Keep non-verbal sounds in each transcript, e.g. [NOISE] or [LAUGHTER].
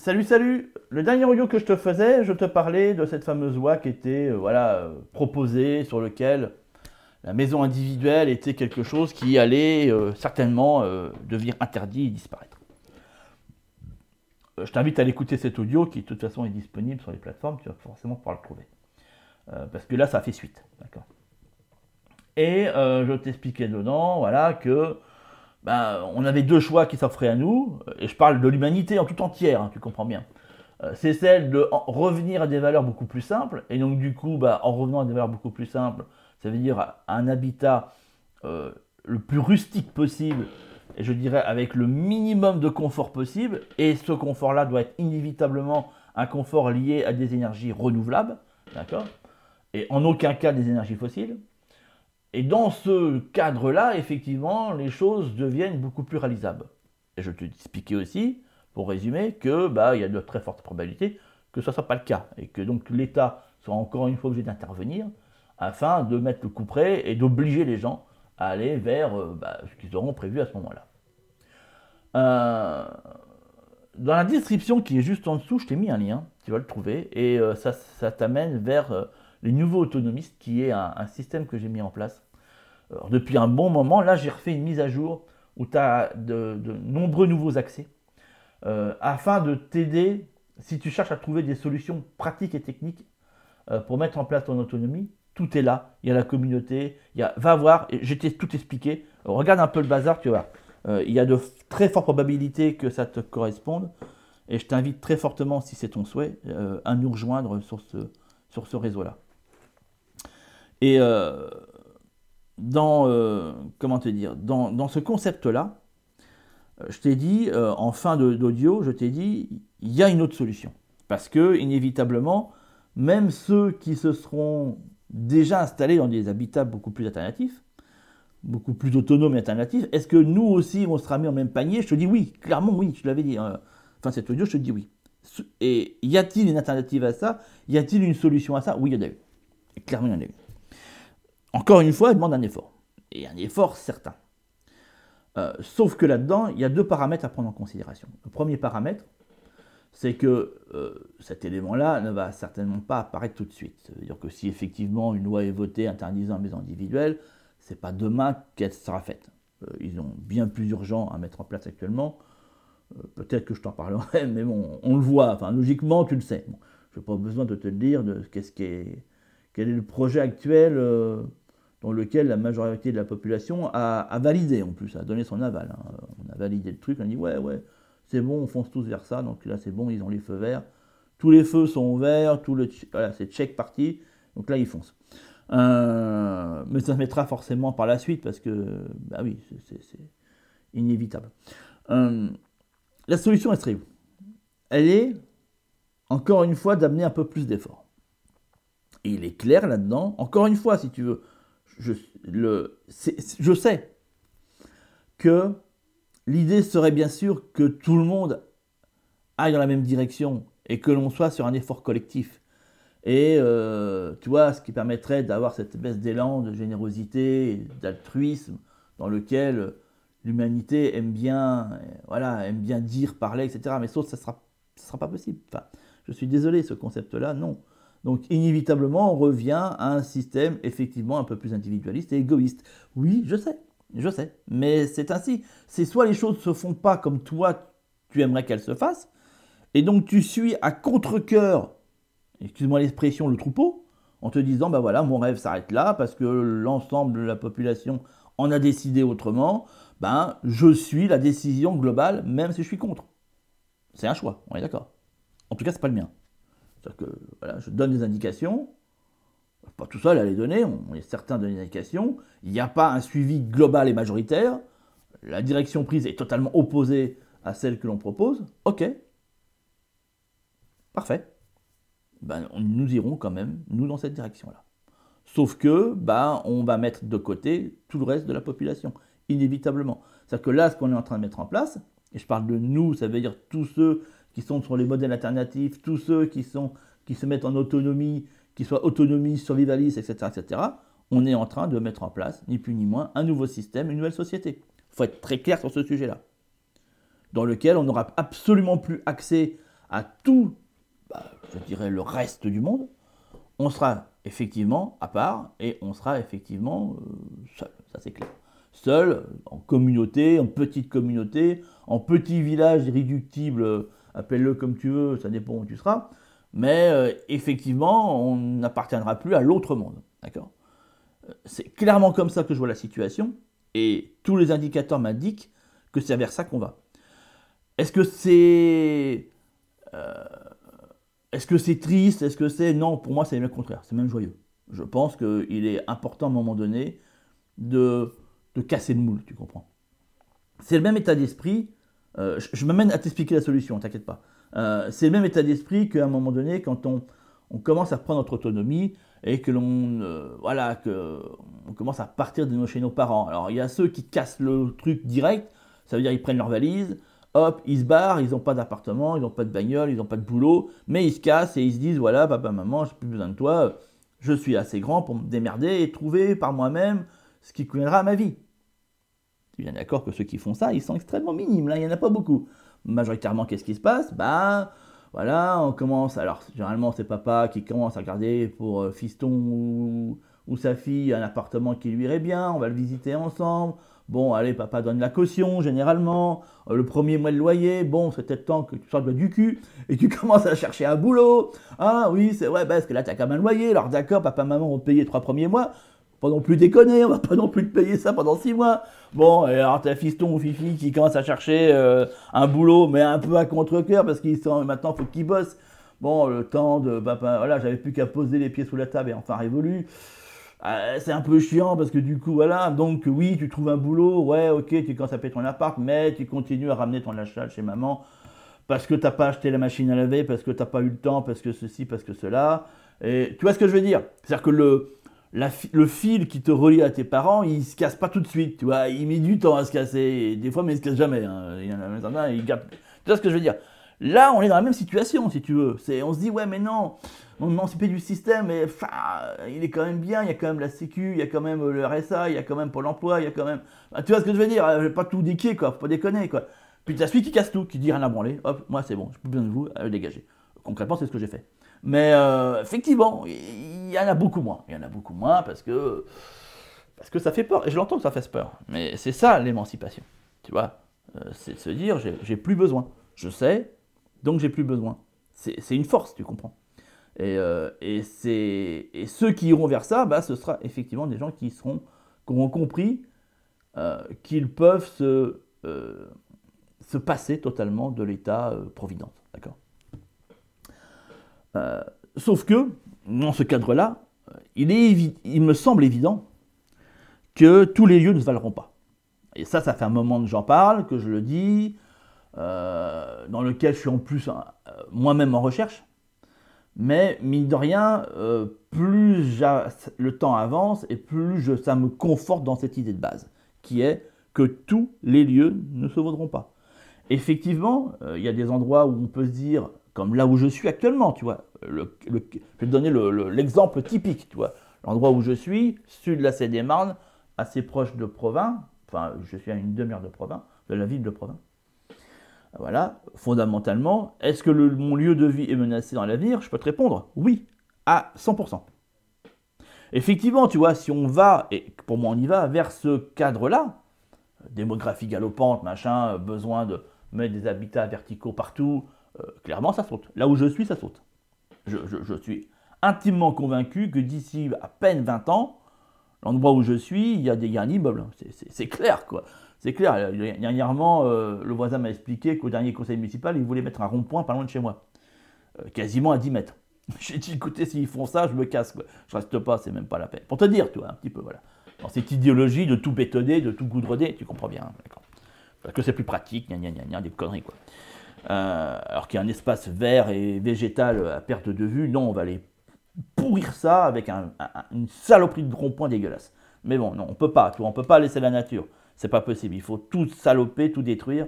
Salut, salut Le dernier audio que je te faisais, je te parlais de cette fameuse loi qui était euh, voilà, euh, proposée, sur lequel la maison individuelle était quelque chose qui allait euh, certainement devenir interdit et disparaître. je t'invite à l'écouter cet audio qui de toute façon est disponible sur les plateformes, tu vas forcément pouvoir le trouver. parce que là, ça fait suite. Et je t'expliquais dedans voilà, que ben, on avait deux choix qui s'offraient à nous, et je parle de l'humanité en tout entière, hein, tu comprends bien. Euh, c'est celle de revenir à des valeurs beaucoup plus simples, et donc du coup, ben, en revenant à des valeurs beaucoup plus simples, ça veut dire un habitat euh, le plus rustique possible, et je dirais avec le minimum de confort possible, et ce confort-là doit être inévitablement un confort lié à des énergies renouvelables, d'accord? Et en aucun cas des énergies fossiles. Et dans ce cadre-là, effectivement, les choses deviennent beaucoup plus réalisables. Et je te expliquais aussi, pour résumer, que bah, il y a de très fortes probabilités que ce ne soit pas le cas. Et que donc l'État soit encore une fois obligé d'intervenir afin de mettre le coup près et d'obliger les gens à aller vers euh, bah, ce qu'ils auront prévu à ce moment-là. Euh, dans la description qui est juste en dessous, je t'ai mis un lien, tu vas le trouver, et euh, ça, ça t'amène vers les nouveaux autonomistes, qui est un, système que j'ai mis en place. depuis un bon moment, là j'ai refait une mise à jour où tu as de, nombreux nouveaux accès, euh, afin de t'aider si tu cherches à trouver des solutions pratiques et techniques euh, pour mettre en place ton autonomie. Tout est là, il y a la communauté, il y a, va voir, j'ai tout expliqué, regarde un peu le bazar, tu vois. Euh, il y a de très fortes probabilités que ça te corresponde. Et je t'invite très fortement, si c'est ton souhait, à nous rejoindre sur ce réseau-là. Et euh, dans, euh, comment te dire, dans, ce concept-là, euh, je t'ai dit, en fin d'audio, je t'ai dit, il y a une autre solution. Parce que, inévitablement, même ceux qui se seront déjà installés dans des habitats beaucoup plus alternatifs, beaucoup plus autonomes et alternatifs, est-ce que nous aussi, on sera mis en même panier? Je te dis oui, clairement oui, je l'avais dit. Hein. Enfin, cet audio, je te dis oui. Et y a-t-il une alternative à ça? Y a-t-il une solution à ça? Oui, il y en a eu. clairement, il y en a eu. Encore une fois, elle demande un effort. Et un effort certain. Euh, sauf que là-dedans, il y a deux paramètres à prendre en considération. Le premier paramètre, c'est que euh, cet élément-là ne va certainement pas apparaître tout de suite. Ça veut dire que si effectivement une loi est votée interdisant les maisons individuelles, c'est pas demain qu'elle sera faite. Euh, ils ont bien plus urgent à mettre en place actuellement. Peut-être que je t'en parlerai, [LAUGHS] mais bon, on le voit. Enfin, logiquement, tu le sais. je n'ai pas besoin de te le dire de qu'est-ce quel est le projet actuel dans lequel la majorité de la population a, validé en plus, a donné son aval. Hein. On a validé le truc, on a dit ouais, ouais, c'est bon, on fonce tous vers ça, donc là c'est bon, ils ont les feux verts. Tous les feux sont verts, tout le, voilà, c'est check parti, donc là ils foncent. Euh, mais ça se mettra forcément par la suite parce que, bah oui, c'est inévitable. Euh, la solution, serait où? Elle est, encore une fois, d'amener un peu plus d'efforts. Et il est clair là-dedans, encore une fois, si tu veux, je, le, je sais que l'idée serait bien sûr que tout le monde aille dans la même direction et que l'on soit sur un effort collectif. Et euh, tu vois, ce qui permettrait d'avoir cette baisse d'élan de générosité, d'altruisme, dans lequel l'humanité aime bien, voilà, aime bien dire, parler, etc. Mais sauf ça ne sera, sera pas possible. Enfin, je suis désolé, ce concept-là, non. Donc inévitablement, on revient à un système effectivement un peu plus individualiste et égoïste. Oui, je sais, je sais, mais c'est ainsi. C'est soit les choses ne se font pas comme toi tu aimerais qu'elles se fassent, et donc tu suis à contre-coeur, excuse-moi l'expression, le troupeau, en te disant, ben voilà, mon rêve s'arrête là, parce que l'ensemble de la population en a décidé autrement, ben je suis la décision globale, même si je suis contre. C'est un choix, on est d'accord. En tout cas, c'est pas le mien. C'est-à-dire que voilà, je donne des indications, pas tout seul à les donner, on est certain de donner indications, il n'y a pas un suivi global et majoritaire, la direction prise est totalement opposée à celle que l'on propose, ok, parfait, ben, nous irons quand même, nous, dans cette direction-là. Sauf que, ben, on va mettre de côté tout le reste de la population, inévitablement. C'est-à-dire que là, ce qu'on est en train de mettre en place, et je parle de nous, ça veut dire tous ceux qui sont sur les modèles alternatifs, tous ceux qui, sont, qui se mettent en autonomie, qui soient autonomie, survivalistes, etc., on est en train de mettre en place, ni plus ni moins, un nouveau système, une nouvelle société. Il faut être très clair sur ce sujet-là, dans lequel on n'aura absolument plus accès à tout, bah, je dirais, le reste du monde, on sera effectivement à part et on sera effectivement euh, seul, ça c'est clair. Seul, en communauté, en petite communauté, en petit village irréductible, appelle-le comme tu veux, ça dépend où tu seras, mais euh, effectivement, on n'appartiendra plus à l'autre monde. D'accord? Euh, C'est clairement comme ça que je vois la situation, et tous les indicateurs m'indiquent que c'est vers ça qu'on va. Est-ce que c'est. Euh, est-ce que c'est triste? Est-ce que c'est. Non, pour moi, c'est le contraire, c'est même joyeux. Je pense qu'il est important à un moment donné de, de casser le moule, tu comprends? C'est le même état d'esprit. Je, je m'amène à t'expliquer la solution, t'inquiète pas. Euh, c'est le même état d'esprit qu'à un moment donné, quand on, commence à prendre notre autonomie et que l'on euh, voilà que on commence à partir de chez nos parents. Alors il y a ceux qui cassent le truc direct, ça veut dire ils prennent leur valise, hop, ils se barrent, ils n'ont pas d'appartement, ils n'ont pas de bagnole, ils n'ont pas de boulot, mais ils se cassent et ils se disent voilà papa maman j'ai plus besoin de toi, je suis assez grand pour me démerder et trouver par moi-même ce qui conviendra à ma vie. Tu es bien d'accord que ceux qui font ça, ils sont extrêmement minimes, là il n'y en a pas beaucoup majoritairement, qu'est-ce qui se passe? Bah, voilà, on commence. Alors, généralement, c'est papa qui commence à regarder pour euh, fiston ou, sa fille un appartement qui lui irait bien. On va le visiter ensemble. Bon, allez, papa donne la caution, généralement. Euh, le premier mois de loyer, bon, c'est peut-être temps que tu sortes du cul et tu [LAUGHS] commences à chercher un boulot. Ah oui, c'est vrai, parce que là, tu as quand même un loyer. Alors, d'accord, papa, maman vont payer trois premiers mois pas non plus déconner, on va pas non plus te payer ça pendant six mois. Bon, et alors t'as fiston ou fifi qui commence à chercher euh, un boulot, mais un peu à contre-cœur parce qu'il sent maintenant faut qu'il bosse. Bon, le temps de papa, voilà, j'avais plus qu'à poser les pieds sous la table et enfin révolu. Euh, c'est un peu chiant parce que du coup, voilà, donc oui, tu trouves un boulot, ouais, ok, tu commences à payer ton appart, mais tu continues à ramener ton achat chez maman parce que t'as pas acheté la machine à laver, parce que t'as pas eu le temps, parce que ceci, parce que cela. Et tu vois ce que je veux dire? C'est-à-dire que le, le fil qui te relie à tes parents, il se casse pas tout de suite, tu vois, il met du temps à se casser, des fois, mais il se casse jamais. Hein. Il y en a, il Tu vois ce que je veux dire? Là, on est dans la même situation, si tu veux. On se dit, ouais, mais non, on émancipé du système, mais il est quand même bien, il y a quand même la Sécu, il y a quand même le RSA, il y a quand même Pôle emploi, il y a quand même. tu vois ce que je veux dire? Je vais pas tout diquer, quoi, pas déconner, quoi. Puis tu as celui qui casse tout, qui dit rien à branler, hop, moi c'est bon, je peux besoin de vous, allez dégager. Concrètement, c'est ce que j'ai fait. Mais euh, effectivement, il y en a beaucoup moins. Il y en a beaucoup moins parce que, parce que ça fait peur. Et je l'entends que ça fait peur. Mais c'est ça l'émancipation. Tu vois euh, C'est se dire j'ai plus besoin. Je sais, donc j'ai plus besoin. C'est une force, tu comprends. Et, euh, et, et, ceux qui iront vers ça, bah, ce sera effectivement des gens qui, seront, qui auront compris qu'ils peuvent se, se passer totalement de l'état-providence. D'accord? Euh, sauf que, dans ce cadre-là, il, est il me semble évident que tous les lieux ne se valeront pas. Et ça, ça fait un moment que j'en parle, que je le dis, euh, dans lequel je suis en plus euh, moi-même en recherche. Mais mine de rien, plus le temps avance et plus ça me conforte dans cette idée de base, qui est que tous les lieux ne se vaudront pas. Effectivement, il y a des endroits où on peut se dire, comme là où je suis actuellement, tu vois. Je vais te donner l'exemple typique, tu vois. L'endroit où je suis, sud de la Seine-et-Marne, assez proche de Provins, enfin, je suis à une demi-heure de Provins, de la ville de Provins. Voilà, fondamentalement, est-ce que mon lieu de vie est menacé dans l'avenir Je peux te répondre oui, à 100%. Effectivement, tu vois, si on va, et pour moi on y va, vers ce cadre-là, démographie galopante, machin, besoin de mettre des habitats verticaux partout, euh, clairement, ça saute. Là où je suis, ça saute. Je, suis intimement convaincu que d'ici à peine 20 ans, l'endroit où je suis, il y a, des, un immeuble. C'est clair, quoi. C'est clair. Dernièrement, euh, le voisin m'a expliqué qu'au dernier conseil municipal, il voulait mettre un rond-point pas loin de chez moi. Euh, quasiment à 10 mètres. [LAUGHS] J'ai dit, écoutez, s'ils font ça, je me casse. Quoi. Je reste pas, c'est même pas la peine. Pour te dire, tu un petit peu, voilà. Dans cette idéologie de tout bétonner, de tout goudronner, tu comprends bien, d'accord. Parce que c'est plus pratique, gna gna gna, des conneries, quoi. Euh, alors qu'il y a un espace vert et végétal à perte de vue, non, on va aller pourrir ça avec une saloperie de rond-point dégueulasse. Mais bon, non, on peut pas, on peut pas laisser la nature. C'est pas possible. Il faut tout saloper, tout détruire.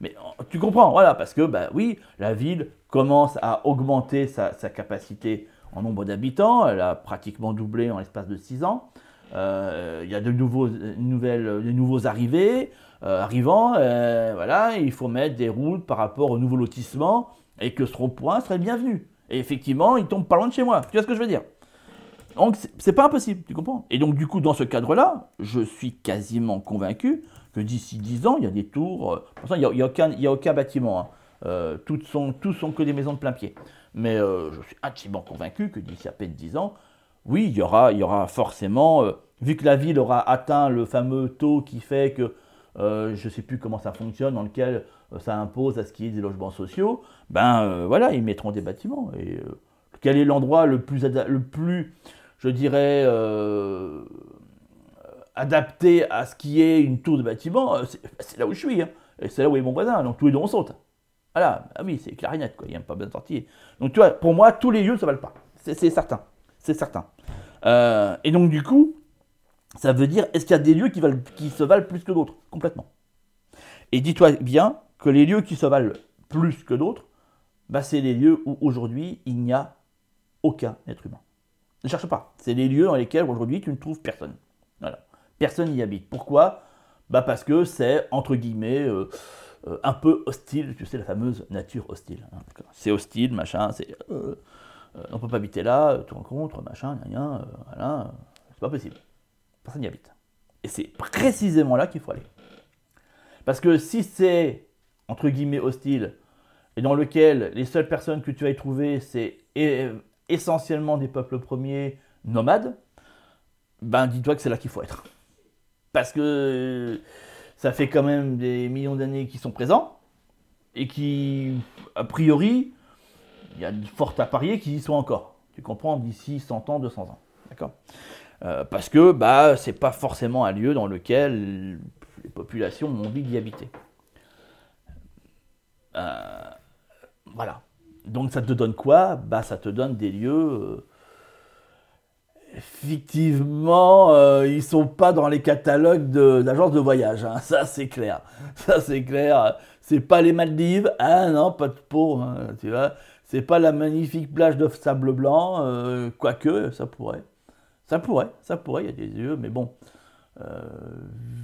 Mais euh, tu comprends, voilà, parce que bah oui, la ville commence à augmenter sa, capacité en nombre d'habitants. Elle a pratiquement doublé en l'espace de 6 ans. Il y a de nouveaux, nouvelles, de nouveaux arrivés, arrivants, voilà, il faut mettre des routes par rapport au nouveau lotissement et que ce rond-point serait bienvenu. Et effectivement, il tombe pas loin de chez moi. Tu vois ce que je veux dire? Donc, c'est pas impossible, tu comprends? Et donc, du coup, dans ce cadre-là, je suis quasiment convaincu que d'ici 10 ans, il y a des tours. Euh, pour il n'y a, a, aucun bâtiment. Hein. Euh, tous, sont, tous sont que des maisons de plein pied. Mais euh, je suis intimement convaincu que d'ici à peine 10 ans, oui, il y aura, il y aura forcément, vu que la ville aura atteint le fameux taux qui fait que, je ne sais plus comment ça fonctionne, dans lequel ça impose à ce qu'il y ait des logements sociaux, ben voilà, ils mettront des bâtiments. Et quel est l'endroit le plus, le plus, je dirais, adapté à ce qui est une tour de bâtiment, euh, c'est là où je suis. Hein. Et c'est là où est mon voisin. Donc tous les deux on saute. Voilà, ah oui, c'est clarinette, quoi. Il n'y a pas besoin de sortir. Donc tu vois, pour moi, tous les lieux ne se valent pas. C'est certain. C'est certain. Euh, et donc du coup, ça veut dire, est-ce qu'il y a des lieux qui, se valent plus que d'autres? Complètement. Et dis-toi bien que les lieux qui se valent plus que d'autres, bah, c'est les lieux où aujourd'hui il n'y a aucun être humain. Ne cherche pas. C'est les lieux dans lesquels aujourd'hui tu ne trouves personne. Voilà personne n'y habite. Pourquoi? Bah Parce que c'est, entre guillemets, euh, euh, un peu hostile, tu sais, la fameuse nature hostile. Hein. c'est hostile, machin, c'est... Euh, on ne peut pas habiter là, tu rencontres, machin, rien, voilà, c'est pas possible. Personne n'y habite. Et c'est précisément là qu'il faut aller. Parce que si c'est, entre guillemets, hostile, et dans lequel les seules personnes que tu vas y trouver, c'est essentiellement des peuples premiers nomades, ben dis-toi que c'est là qu'il faut être parce que ça fait quand même des millions d'années qu'ils sont présents, et qui, a priori, il y a de fortes à parier qu'ils y sont encore. Tu comprends D'ici 100 ans, 200 ans. D'accord? Euh, Parce que bah, c'est pas forcément un lieu dans lequel les populations ont envie d'y habiter. Euh, voilà. Donc ça te donne quoi? Bah ça te donne des lieux euh, Effectivement, euh, ils sont pas dans les catalogues d'agences de, voyage, hein. ça c'est clair. Ça c'est clair. C'est pas les Maldives, ah non, pas de peau, hein, tu vois. C'est pas la magnifique plage de sable blanc, euh, quoique ça pourrait. Ça pourrait, ça pourrait, il y a des yeux, mais bon. Euh,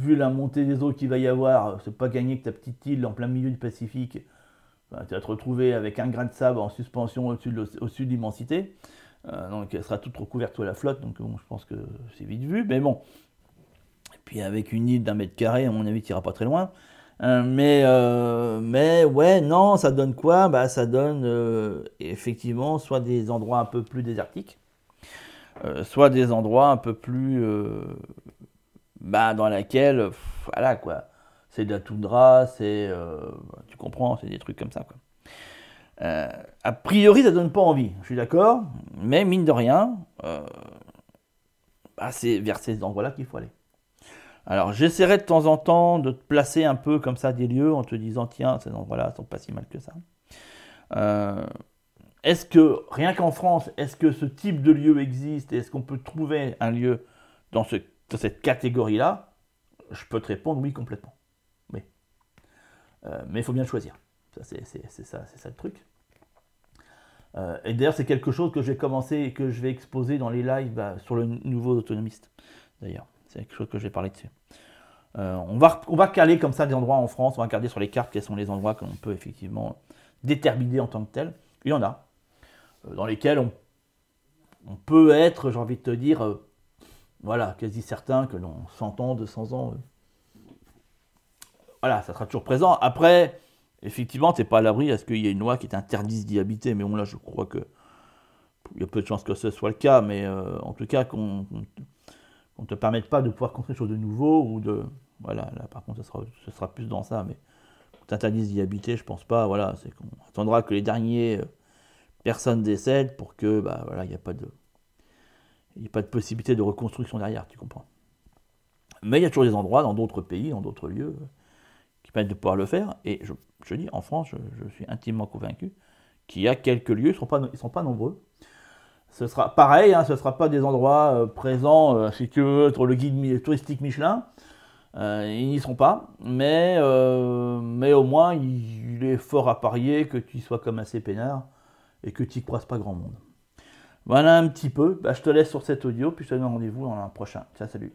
vu la montée des eaux qu'il va y avoir, c'est pas gagné que ta petite île en plein milieu du Pacifique, tu vas te retrouver avec un grain de sable en suspension au-dessus de l'immensité. Euh, donc elle sera toute recouverte sous la flotte, donc je pense que c'est vite vu, mais bon. Et puis avec une île d'un mètre carré, à mon avis, tu pas très loin. Euh, mais, mais ouais, non, ça donne quoi? Bah, Ça donne effectivement soit des endroits un peu plus désertiques, soit des endroits un peu plus. bah, dans laquelle, voilà quoi, c'est de la toundra, c'est. tu comprends, c'est des trucs comme ça quoi. Euh, a priori, ça donne pas envie, je suis d'accord, mais mine de rien, euh, bah, c'est vers ces endroits-là qu'il faut aller. Alors j'essaierai de temps en temps de te placer un peu comme ça des lieux en te disant tiens, ces endroits-là sont pas si mal que ça. Euh, est-ce que, rien qu'en France, est-ce que ce type de lieu existe Est-ce qu'on peut trouver un lieu dans, ce, dans cette catégorie-là? Je peux te répondre oui complètement. Mais il faut bien le choisir. C'est ça, le truc. Euh, et d'ailleurs, c'est quelque chose que j'ai commencé et que je vais exposer dans les lives bah, sur le nouveau autonomiste. D'ailleurs, c'est quelque chose que je vais parler dessus. Euh, on, va, on va caler comme ça des endroits en France, on va regarder sur les cartes quels sont les endroits que l'on peut effectivement déterminer en tant que tel. Il y en a, euh, dans lesquels on, on peut être, j'ai envie de te dire, voilà, quasi certain que dans 100 ans, 200 ans, voilà, ça sera toujours présent. Après, effectivement, tu n'es pas à l'abri à ce qu'il y ait une loi qui t'interdise d'y habiter. Mais bon, là, je crois que il y a peu de chances que ce soit le cas, mais euh, en tout cas, qu'on ne te permette pas de pouvoir construire quelque chose de nouveau ou de. Voilà, là, par contre, ce sera, sera plus dans ça, mais t'interdise d'y habiter, je pense pas. Voilà, c'est qu'on attendra que les derniers euh, personnes décèdent pour que, bah, voilà, il n'y a pas de. Il a pas de possibilité de reconstruction derrière, tu comprends. Mais il y a toujours des endroits, dans d'autres pays, dans d'autres lieux, qui permettent de pouvoir le faire. Et je je dis, en France, je, suis intimement convaincu qu'il y a quelques lieux, ils ne sont, pas, sont pas nombreux. Ce sera pareil, hein, ce ne sera pas des endroits euh, présents, euh, si tu veux, être le guide touristique Michelin. Euh, ils n'y seront pas, mais, mais au moins il, est fort à parier que tu sois comme assez peinard et que tu croises pas grand monde. Voilà un petit peu. Bah, je te laisse sur cet audio, puis je te donne rendez-vous dans un prochain. Ciao, salut.